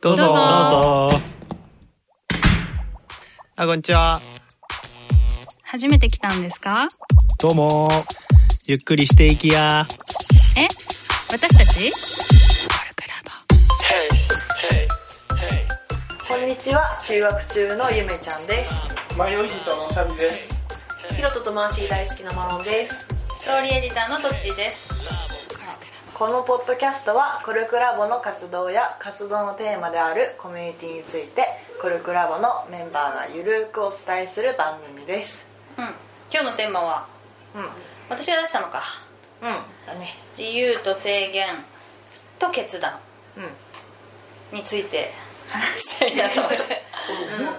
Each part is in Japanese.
どうぞ。どうぞ。どうぞあこんにちは。初めて来たんですか？どうも。ゆっくりしていきや。え？私たち？こんにちは。休学中のゆめちゃんです。迷い人のサビです。ヒロトとマーシー大好きなマロンです。ストーリーエディターのトッチーですこのポッドキャストはコルクラボの活動や活動のテーマであるコミュニティについてコルクラボのメンバーがゆるくお伝えする番組です。うん。今日のテーマはうん。うん私が出したのか。だね。自由と制限と決断。うん。について話したいなと思って。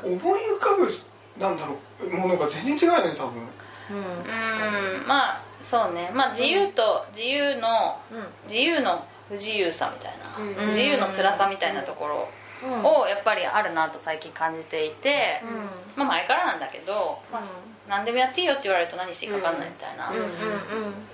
思い浮かぶなんだろうものが全然違うよね多分。うん。まあそうね。まあ自由と自由の自由の不自由さみたいな、うん。自由の辛さみたいなところうん。をやっぱりあるなと最近感じていて、まあ前からなんだけど、まあ、何でもやっていいよって言われると何していいか分かんないみたいな、うんうんうん。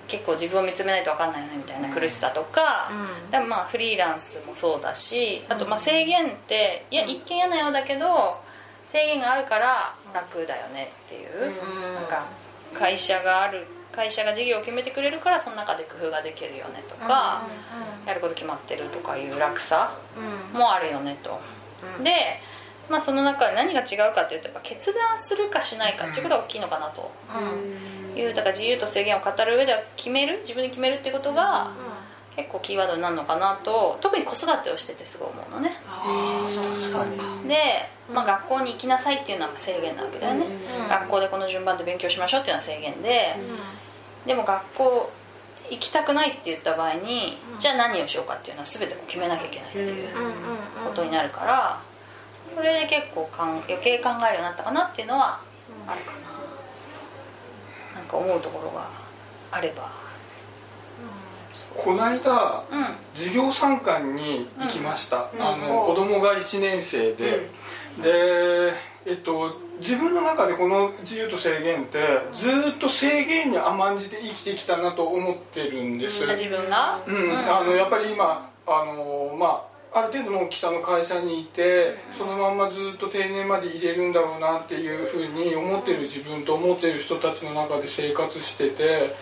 結構自分を見つめないと分かんないよねみたいな苦しさとか、うん。でもまあフリーランスもそうだしあとまあ制限っていや一見嫌なようだけど制限があるから楽だよねっていう、うん。なんか会社がある会社が事業を決めてくれるからその中で工夫ができるよねとか、やること決まってるとかいう楽さもあるよねと、で、まあ、その中で何が違うかっていうとやっぱ決断するかしないかっていうことが大きいのかなと。いうだから自由と制限を語る上では決める自分で決めるっていうことが結構キーワードになるのかなと。特に子育てをしててすごい思うのね。で、まあ、学校に行きなさいっていうのは制限なわけだよね、学校でこの順番で勉強しましょうっていうのは制限で、でも学校行きたくないって言った場合に、じゃあ何をしようかっていうのは全て決めなきゃいけないっていうことになるからそれで結構かん余計考えるようになったかなっていうのはあるかな、なんか思うところがあれば。この間うん。授業参観に行きました。うんあの子供が1年生で、でえっと自分の中でこの自由と制限ってずっと制限に甘んじて生きてきたなと思ってるんです。あ自分が？うん、あのやっぱり今あのまあある程度の大きさの会社にいてそのまんまずっと定年まで入れるんだろうなっていうふうに思ってる自分と思ってる人たちの中で生活してて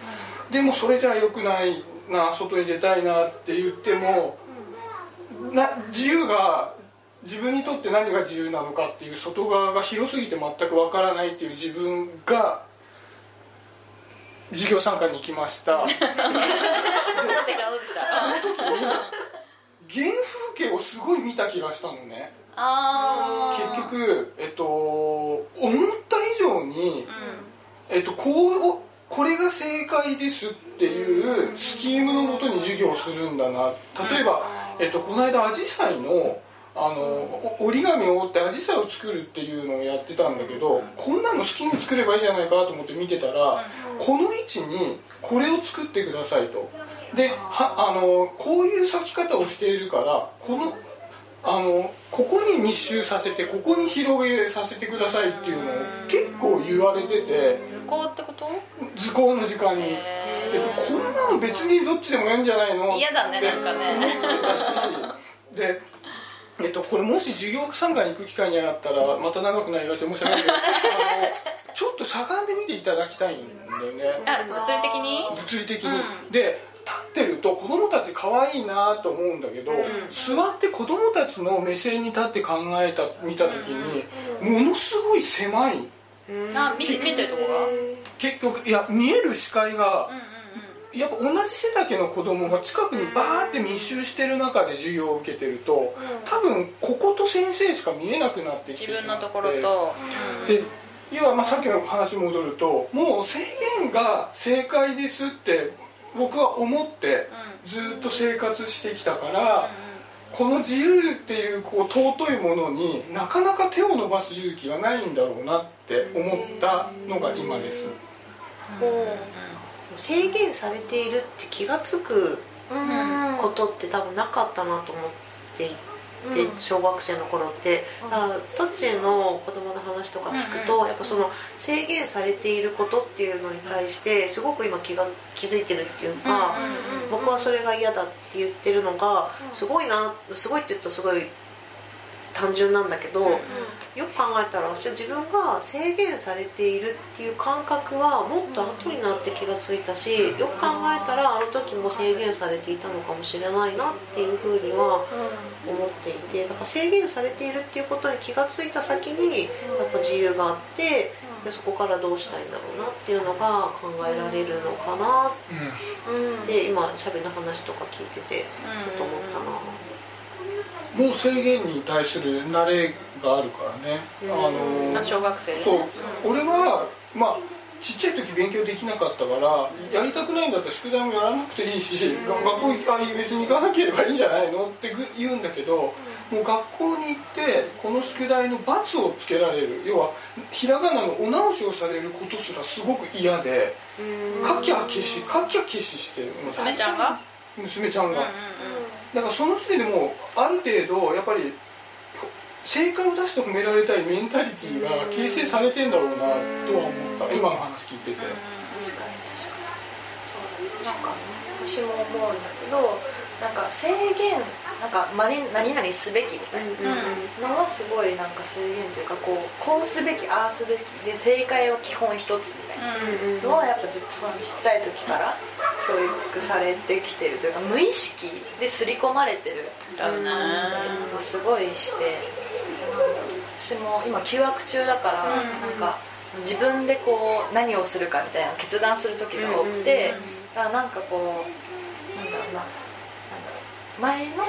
でもそれじゃ良くないな外に出たいなって言ってもな自由が自分にとって何が自由なのかっていう外側が広すぎて全くわからないっていう自分が授業参観に行きました。戻ってきた。戻ってきた原風景をすごい見た気がしたのね。ああ結局えっと思った以上に、えっと、こうこれが正解ですっていうスキームのもとに授業をするんだな。例えば、えっと、この間アジサイのあのお折り紙を折ってアジサイを作るっていうのをやってたんだけどこんなの好きに作ればいいじゃないかと思って見てたらこの位置にこれを作ってくださいと。ではあのこういう咲き方をしているからこのあのここに密集させてここに広げさせてくださいっていうのを結構言われてて。図工ってこと？図工の時間に。でこんなの別にどっちでもいいんじゃないの？嫌だねなんかね。でえっと、これもし授業参観に行く機会にあったらまた長くなりまして申し訳ないけど ちょっとしゃがんでみていただきたいんだよね。あ物理的に？物理的に、うん。で立ってると子供たち可愛いなと思うんだけど、座って子供たちの目線に立って考えた見た時に、ものすごい狭い。あ見て見てるとこが？結局いや見える視界がうんうんうんやっぱ同じ背丈の子供が近くにバーって密集してる中で授業を受けてると多分ここと先生しか見えなくなってきてしまって。自分のところと、で要はまあさっきの話戻るともう制限が正解ですって僕は思ってずっと生活してきたからこの自由っていうこう尊いものになかなか手を伸ばす勇気がないんだろうなって思ったのが今です。制限されているって気が付くことって多分なかったなと思っていて、小学生の頃って。だからトッチーの子供の話とか聞くと、やっぱその制限されていることっていうのに対してすごく今気が気づいてるっていうか、僕はそれが嫌だって言ってるのがすごいなすごいって言うとすごい単純なんだけど、よく考えたら私は自分が制限されているっていう感覚はもっと後になって気がついたしよく考えたらあの時も制限されていたのかもしれないなっていうふうには思っていてだから制限されているっていうことに気がついた先にやっぱ自由があってでそこからどうしたいんだろうなっていうのが考えられるのかなって今しゃべの話とか聞いててちょっと思ったな。もう制限に対する慣れがあるからね、あの小学生そう、俺はまあちっちゃい時勉強できなかったからやりたくないんだったら宿題もやらなくていいし、学校行か別に行かなければいいんじゃないのって言うんだけど、もう学校に行ってこの宿題の罰をつけられる。要はひらがなのお直しをされることすらすごく嫌で書きゃ消し書きゃ消しして娘ちゃんが？娘ちゃんが、だからその時点でもうある程度やっぱり正解を出して褒められたいメンタリティーが形成されてんだろうなとは思った。今の話聞いてて、確かに確かに。なんか私も思うんだけどなんか制限なんか何々すべきみたいなのはすごいなんか制限というかこうこうすべきああすべきで正解は基本一つみたいな。のはやっぱずっとそのちっちゃい時から教育されてきてるというか無意識で刷り込まれてる。だろうねすごいして私も今休学中だからなんか自分でこう何をするかみたいな決断する時が多くてだからなんかこうなんだろうな前の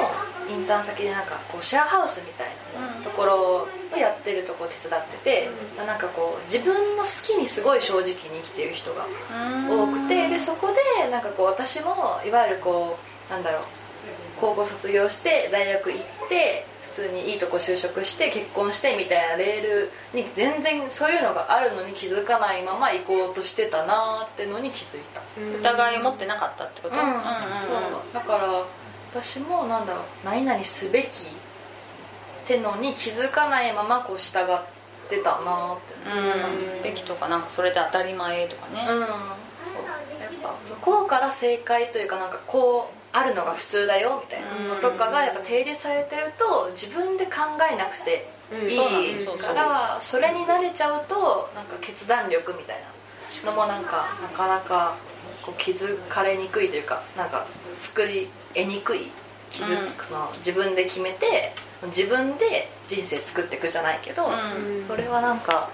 インターン先でなんかこうシェアハウスみたいなところをやってるとこ手伝ってて、うん、なんかこう自分の好きにすごい正直に生きてる人が多くてでそこでなんかこう私もいわゆるこうなんだろう高校卒業して大学行って普通にいいとこ就職して結婚してみたいなレールに全然そういうのがあるのに気づかないまま行こうとしてたなってのに気づいた。疑い持ってなかったってこと、うん、うんうんうん、そう。だから私もなんだろう何々すべきってのに気づかないままこう従ってたなってうんべきとかなんかそれで当たり前とかね。うん。やっぱ向こうから正解というかなんかこうあるのが普通だよみたいなのとかがやっぱ提示されてると自分で考えなくていいからそれに慣れちゃうとなんか決断力みたいなのもなんかなかなかこう気づかれにくいというかなんか作り得にくい気づくの、自分で決めて自分で人生作っていくじゃないけど、それはなんか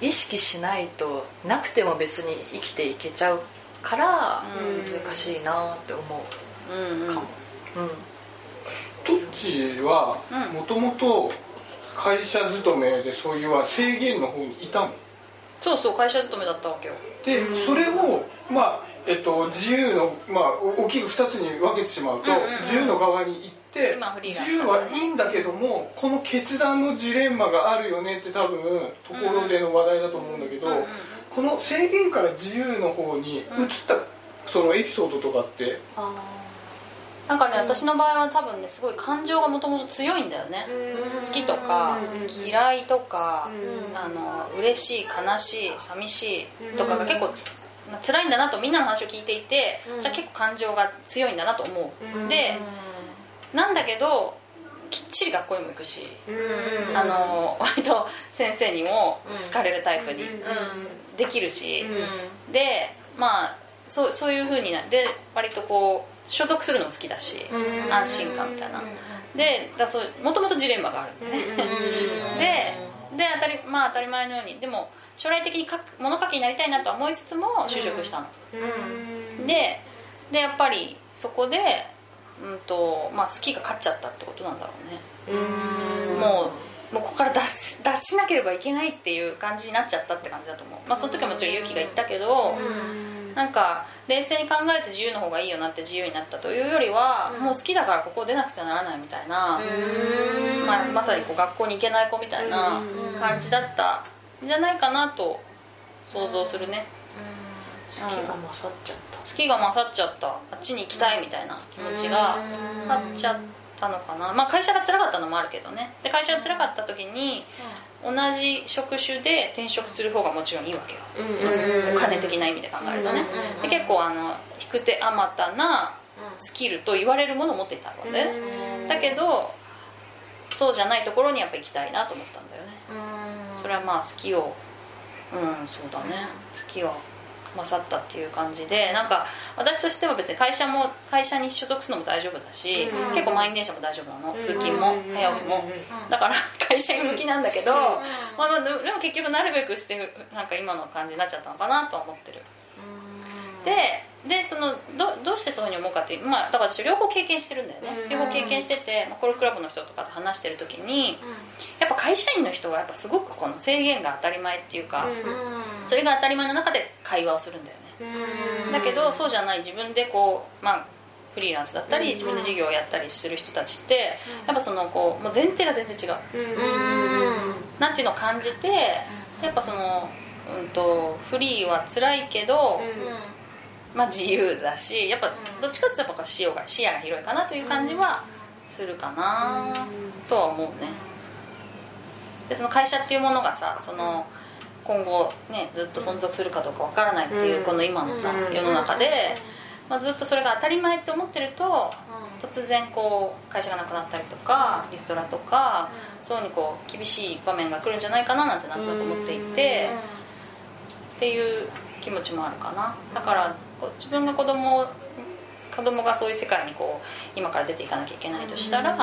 意識しないとなくても別に生きていけちゃうから難しいなって思うかも。うんトッチはもともと会社勤めでそういうは制限の方にいたの？そうそう会社勤めだったわけよ。でそれをまあえっと、自由の、まあ、大きく2つに分けてしまうと、自由の側に行って、自由はいいんだけどもこの決断のジレンマがあるよねって多分ところでの話題だと思うんだけど、この制限から自由の方に移ったそのエピソードとかって？なんかね、私の場合は多分ねすごい感情がもともと強いんだよね。好きとか嫌いとかあの嬉しい悲しい寂しいとかが結構辛いんだなとみんなの話を聞いていて、うん、じゃあ結構感情が強いんだなと思う、うん、でなんだけどきっちり学校にも行くし、あの割と先生にも好かれるタイプにできるし、でまあそうそういうふうになで割とこう所属するのも好きだし、安心感みたいな、でだそうもともとジレンマがあるんでね、でで当たりまあ当たり前のように。でも将来的に書く物書きになりたいなと思いつつも就職したの、うん、ででやっぱりそこで、うんとまあ、好きが勝っちゃったってことなんだろうね。うん。もうもうここから脱脱しなければいけないっていう感じになっちゃったって感じだと思う、まあ、その時はもちろん勇気がいったけどなんか冷静に考えて自由の方がいいよなって自由になったというよりは、もう好きだからここ出なくてはならないみたいな、まあ、まさにこう学校に行けない子みたいな感じだったじゃないかなと想像するね、好きが勝っちゃった。好きが勝っちゃった。あっちに行きたいみたいな気持ちが勝っちゃったのかな。まあ会社が辛かったのもあるけどね。で会社が辛かった時に同じ職種で転職する方がもちろんいいわけよ、お金的な意味で考えるとね。で結構あの引く手あまたなスキルと言われるものを持っていたわけでだけどそうじゃないところにやっぱ行きたいなと思ったんだよね。それはまあ好きを。うんそうだね。好きは勝ったっていう感じでなんか私としては別に会社も会社に所属するのも大丈夫だし、うん。結構満員電車も大丈夫なの、うん。通勤もうん。早起きも、だから 会社向きなんだけど、まあ、まあででも結局なるべくしてなんか今の感じになっちゃったのかなとは思ってるででそのどどうしてそういうふうに思うかっていう、まあ、だから私両方経験してるんだよね、うん。両方経験してて、まあ、コルクラブの人とかと話してる時にやっぱ会社員の人はやっぱすごくこの制限が当たり前っていうか、それが当たり前の中で会話をするんだよね、だけどそうじゃない自分でこうまあフリーランスだったり、うん。自分で事業をやったりする人たちって、やっぱそのこうもう前提が全然違う、なんていうのを感じてやっぱその、うん、とフリーは辛いけど、まあ、自由だしやっぱどっちかっていうとやっぱ視野が視野が広いかなという感じはするかなとは思うね。でその会社っていうものがさその今後ねずっと存続するかどうかわからないっていうこの今のさうん。世の中で、まあ、ずっとそれが当たり前って思ってると突然こう会社がなくなったりとかリストラとかそういうふうにこう厳しい場面が来るんじゃないかななんてなんとなく思っていてっていう気持ちもあるかな。だから自分が子供を子供がそういう世界にこう今から出ていかなきゃいけないとしたら、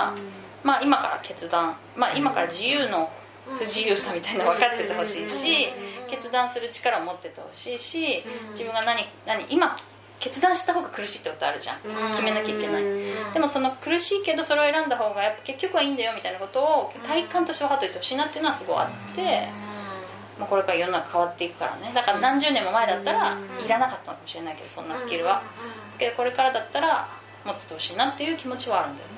まあ、今から決断、まあ、今から自由の不自由さみたいなの分かっててほしいし決断する力を持っててほしいし自分が何何今決断した方が苦しいってことあるじゃん。決めなきゃいけない。でもその苦しいけどそれを選んだ方がやっぱ結局はいいんだよみたいなことを体感として分かっておいてほしいなっていうのはすごいあって、まあ、これから世の中変わっていくからね。だから何十年も前だったらいらなかったのかもしれないけどそんなスキルは。だけどこれからだったら持っててほしいなっていう気持ちはあるんだよね。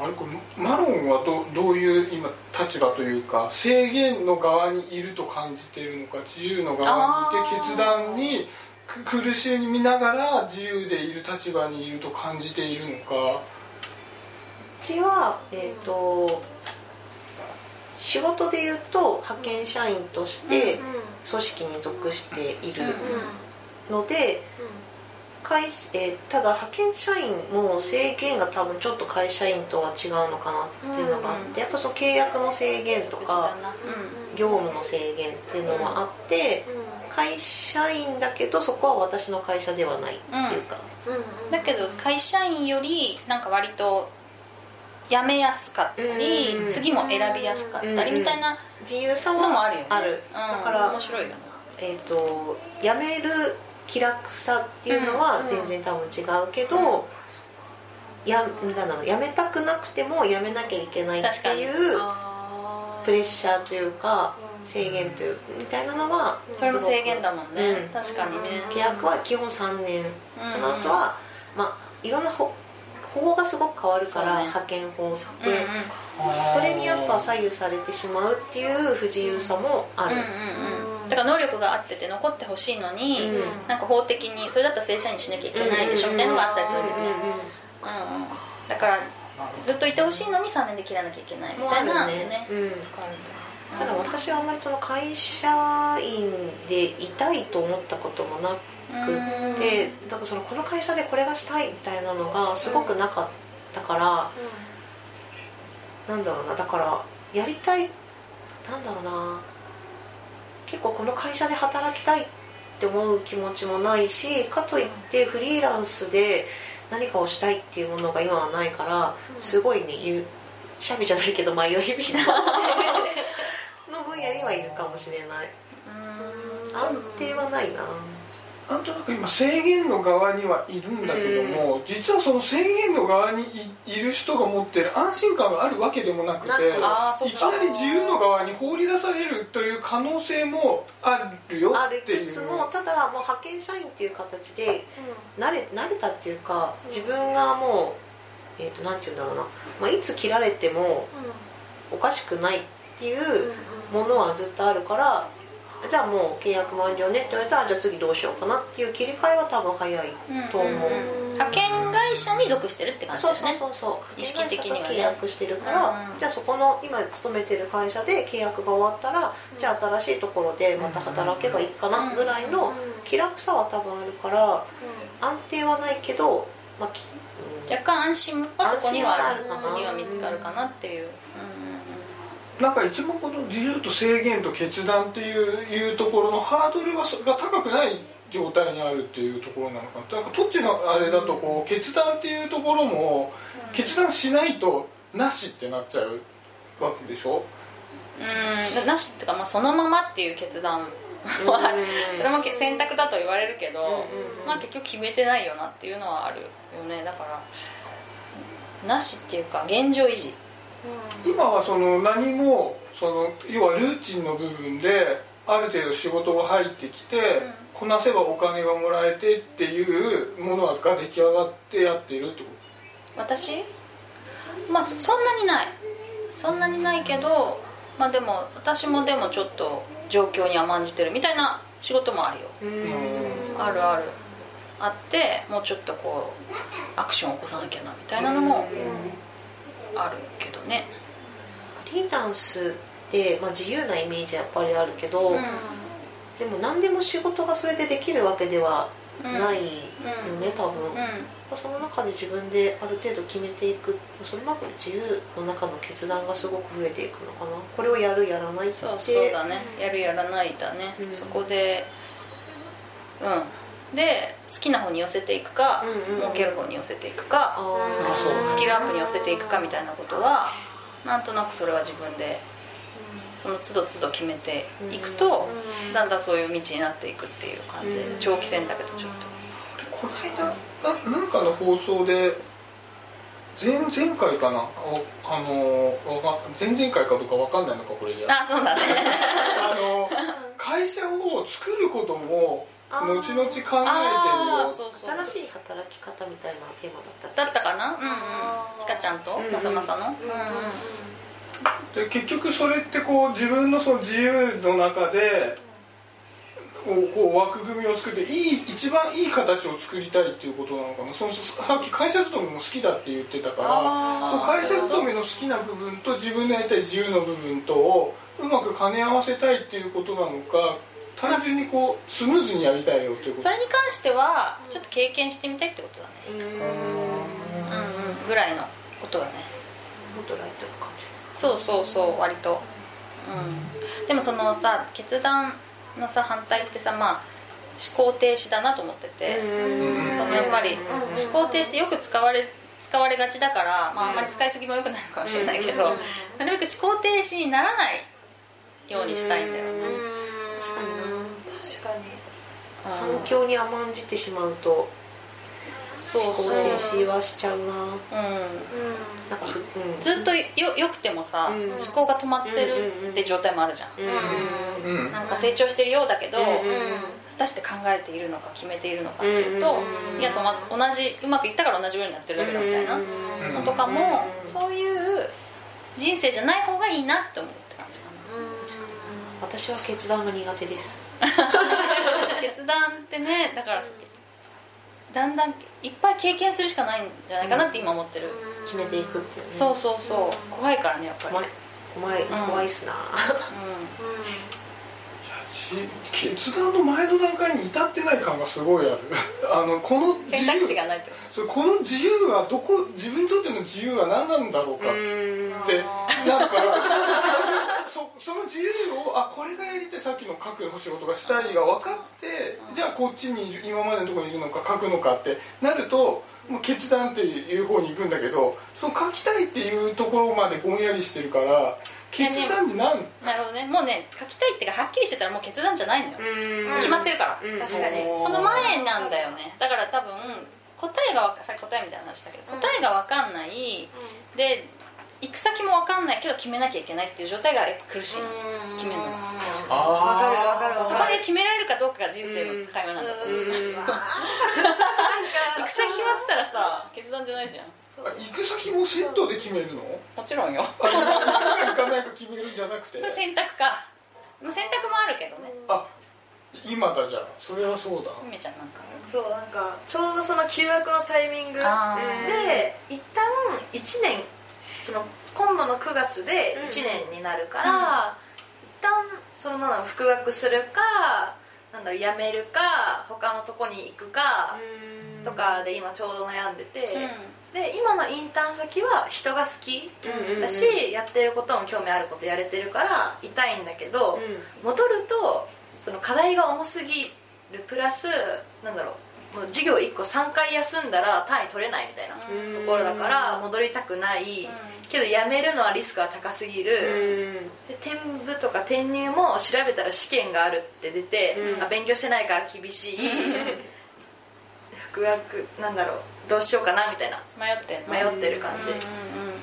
あれこれマロンはどどういう今立場というか制限の側にいると感じているのか自由の側にいて決断にく苦しみながら自由でいる立場にいると感じているのか。うちはえっ、と仕事でいうと派遣社員として組織に属しているので、会えーただ派遣社員も制限が多分ちょっと会社員とは違うのかなっていうのがあって、やっぱその契約の制限と口か業務の制限っていうのはあって、会社員だけどそこは私の会社ではないっていうか、うん。だけど会社員よりなんか割と辞めやすかったり、うん。次も選びやすかったりみたいな自由さのもあはるよね。ある、うん。だから面白いよね。えー、と辞める気楽さっていうのは全然多分違うけど、うん。やなんだろう辞めたくなくても辞めなきゃいけないっていうプレッシャーというか制限というみたいなのはそれも制限だももんね、うん。確かにね。契約は基本3年、うん。その後はまあいろんな法法がすごく変わるから、ね。派遣法って、うんうん。それにやっぱ左右されてしまうっていう不自由さもある、うんうんうん。だから能力があってて残ってほしいのに、うん。なんか法的にそれだったら正社員にしなきゃいけないでしょみたいなのがあったりする。よね、うんうんうんうん。うん。だからずっといてほしいのに3年で切らなきゃいけないみたいなもうあるね。うん。あるんだよただ私はあんまりその会社員でいたいと思ったこともなくてだからそのこの会社でこれがしたいみたいなのがすごくなかったから、なんだろうなだからやりたいなんだろうな結構この会社で働きたいって思う気持ちもないしかといってフリーランスで何かをしたいっていうものが今はないからすごいね言うシャビじゃないけど迷いみたいな。の 分野にはいるかもしれない。安定はないな。なんとなく今制限の側にはいるんだけども、実はその制限の側にいいる人が持ってる安心感があるわけでもなくていきなり自由の側に放り出されるという可能性もあるよあるっていう。つつもただもう派遣社員っていう形で慣れ慣れたっていうか自分がもう、えー、となんて言うんだろうな、まあ、いつ切られてもおかしくないっていうものはずっとあるからじゃあもう契約満了ねって言われたらじゃあ次どうしようかなっていう切り替えは多分早いと思う。派遣会社に属してるって感じそうそうですねそうそう。意識的にはね。契約してるから、うんじゃあそこの今勤めてる会社で契約が終わったら、じゃあ新しいところでまた働けばいいかなぐらいの気楽さは多分あるから安定はないけど、まあき若干安心はそこにはある。次は見つかるかなっていう、なんか一番この自由と制限と決断っていういうところのハードルはそが高くない状態にあるっていうところなのかな。なんかどっちのあれだとこう決断っていうところも決断しないとなしってなっちゃうわけでしょ？うん。うんなしっていうか、まあ、そのままっていう決断はそれも選択だと言われるけど、まあ、結局決めてないよなっていうのはあるよね。だからなしっていうか現状維持今はその何もその要はルーチンの部分である程度仕事が入ってきて、こなせばお金がもらえてっていうものが出来上がってやっているってこ私？まあそそんなにない。そんなにないけどまあでも私もでもちょっと状況に甘んじてるみたいな仕事もあるよ。と、あるある。あってもうちょっとこうアクションを起こさなきゃなみたいなのもあるけどね。フリーランスって、まあ、自由なイメージやっぱりあるけど、うん。でも何でも仕事がそれでできるわけではないよね、多分、うその中で自分である程度決めていくその中で自由の中の決断がすごく増えていくのかな。これをやるやらないって。そうそうだね。やるやらないだね、うん。そこでうんで好きな方に寄せていくか、うんうん儲ける方に寄せていくかスキルアップに寄せていくかみたいなことはなんとなくそれは自分でその都度都度決めていくと、だんだんそういう道になっていくっていう感じで、うん長期戦だけどちょっと、この間ななんかの放送で前前回かな？ああの前々回かどうかわかんないのかこれじゃ。あそうだね。あの 会社を作ることも後々考えてるよああそうそう。新しい働き方みたいなテーマだった。だったかな。うんうん。かちゃんとまさまさの。うんうんで結局それってこう自分のその自由の中でこうこう枠組みを作っていい一番いい形を作りたいっていうことなのかな。そのさっき会社勤めも好きだって言ってたからそう会社勤めの好きな部分と自分のやりたい自由の部分とをうまく兼ね合わせたいっていうことなのか単純にこうスムーズにやりたいよっていうこと。それに関してはちょっと経験してみたいってことだね。うん。うんうん。ぐらいのことだね。もっとライトな感じ。そうそうそう割と。うん。でもそのさ決断のさ反対ってさまあ思考停止だなと思ってて。うん。そのやっぱりうん。思考停止ってよく使われ使われがちだから、まあ、あんまり使いすぎもよくないのかもしれないけど、うん。なるべく思考停止にならないようにしたいんだよね、確かにな。確かに。うん環境に甘んじてしまうと思考停止はしちゃうな。うん。なんかふ、うん、ずっとよよくてもさ、うん。思考が止まってるって状態もあるじゃん、うんうんなんか成長してるようだけど、うん果たして考えているのか決めているのかっていうと、うんいやとま同じうまくいったから同じようになってるだけだみたいなうんのとかも、うん。そういう人生じゃない方がいいなって思う私は決断が苦手です。な 決断ってねだからだんだんいっぱい経験するしかないんじゃないかなって今思ってる、決めていくっていうね。そうそうそう。怖いからねやっぱり、怖い。怖いっすな、うし決断の前の段階に至ってない感がすごいある。あのこの選択肢由がないってこそれこの自由はどこ自分にとっての自由は何なんだろうかってなるからそその自由をあこれがやりたいさっきの書く仕事がしたいが分かってじゃあこっちに今までのところにいるのか書くのかってなるともう決断っていう方に行くんだけどその書きたいっていうところまでぼんやりしてるから決断って何となるほどね。もうね書きたいっていうかはっきりしてたらもう決断じゃないのよ、決まってるから、うん。確かに。うん。その前なんだよね。だから多分答えがさっき答えみたいな話だけど答えが分かんない、で行く先も分かんないけど決めなきゃいけないっていう状態がやっぱ苦しい。の決めるの。がわかるわかるわそかる。こで決められるかどうかが人生の境目なんだ。と思う、うん。うん。行く先決まってたらさ決断じゃないじゃん。あ行く先もセットで決めるの？もちろんよ。行くか行かないか決めるんじゃなくて？それ選択か。まあ選択もあるけどね。あ今だじゃあ。それはそうだ。ちゃんなんかそうなんかちょうどその休学のタイミングあで一旦1年その今度の9月で1年になるから、一旦そのなん復学するかなんだろう辞めるか他のとこに行くかとかで今ちょうど悩んでて、で今のインターン先は人が好きだし、やってることも興味あることやれてるから痛いんだけど、戻るとその課題が重すぎるプラスなんだろうもう授業1個3回休んだら単位取れないみたいなところだから戻りたくない、けど辞めるのはリスクが高すぎる、で転部とか転入も調べたら試験があるって出て、うん。あ勉強してないから厳しい。復学なんだろうどうしようかなみたいな。迷って迷ってる感じ、だ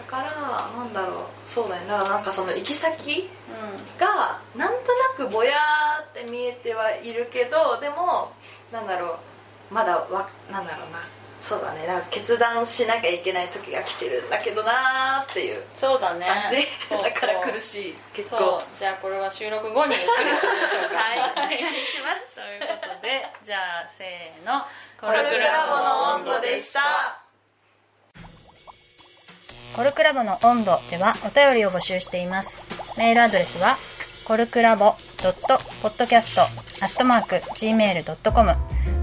からなんだろう。そうだよねだからなんかその行き先がなんとなくぼやーって見えてはいるけどでもなんだろうまだわなんだろうな。そうだね。だから決断しなきゃいけない時が来てるんだけどなーっていうそうだね。感じ、そうそう。だから苦しい結そう。構じゃあこれは収録後にゆっくりお話しましょうか。はい。お願いします。ということでじゃあせーの。ココルクラボの温度でした。コルクラボの温度ではお便りを募集しています。メールアドレスは、コルクラボ .podcast.gmail.com